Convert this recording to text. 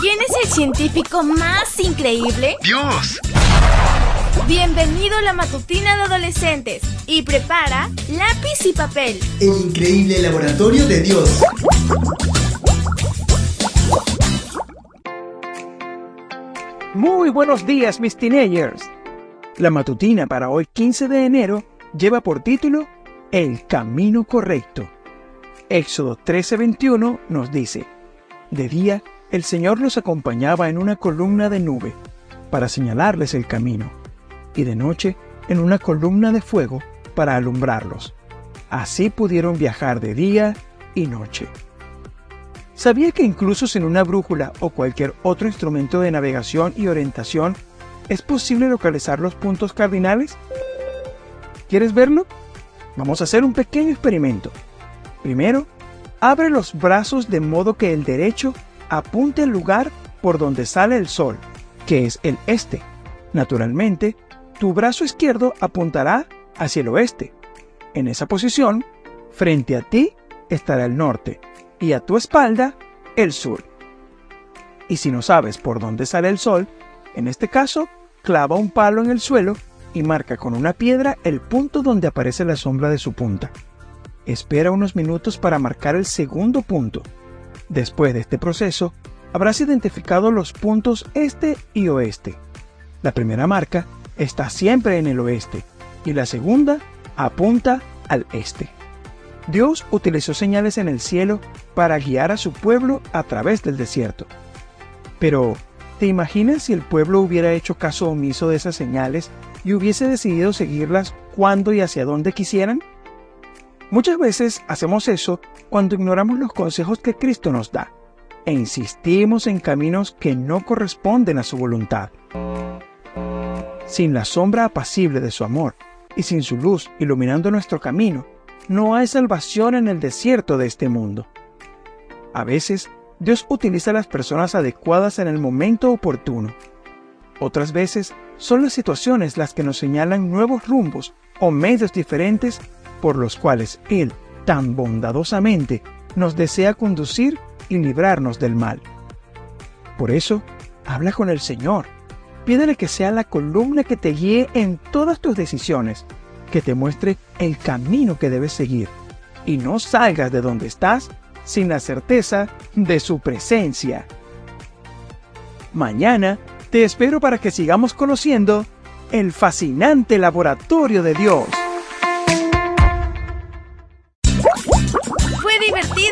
¿Quién es el científico más increíble? ¡Dios! Bienvenido a la matutina de adolescentes y prepara lápiz y papel. El increíble laboratorio de Dios. Muy buenos días, mis teenagers. La matutina para hoy 15 de enero lleva por título El camino correcto. Éxodo 13:21 nos dice, De día el Señor los acompañaba en una columna de nube para señalarles el camino, y de noche en una columna de fuego para alumbrarlos. Así pudieron viajar de día y noche. ¿Sabía que incluso sin una brújula o cualquier otro instrumento de navegación y orientación es posible localizar los puntos cardinales? ¿Quieres verlo? Vamos a hacer un pequeño experimento. Primero, abre los brazos de modo que el derecho apunte al lugar por donde sale el sol, que es el este. Naturalmente, tu brazo izquierdo apuntará hacia el oeste. En esa posición, frente a ti estará el norte y a tu espalda el sur. Y si no sabes por dónde sale el sol, en este caso, clava un palo en el suelo y marca con una piedra el punto donde aparece la sombra de su punta. Espera unos minutos para marcar el segundo punto. Después de este proceso, habrás identificado los puntos este y oeste. La primera marca está siempre en el oeste y la segunda apunta al este. Dios utilizó señales en el cielo para guiar a su pueblo a través del desierto. Pero, ¿te imaginas si el pueblo hubiera hecho caso omiso de esas señales y hubiese decidido seguirlas cuando y hacia dónde quisieran? Muchas veces hacemos eso cuando ignoramos los consejos que Cristo nos da e insistimos en caminos que no corresponden a su voluntad. Sin la sombra apacible de su amor y sin su luz iluminando nuestro camino, no hay salvación en el desierto de este mundo. A veces, Dios utiliza a las personas adecuadas en el momento oportuno. Otras veces, son las situaciones las que nos señalan nuevos rumbos o medios diferentes por los cuales Él tan bondadosamente nos desea conducir y librarnos del mal. Por eso, habla con el Señor. Pídele que sea la columna que te guíe en todas tus decisiones, que te muestre el camino que debes seguir, y no salgas de donde estás sin la certeza de su presencia. Mañana te espero para que sigamos conociendo el fascinante laboratorio de Dios.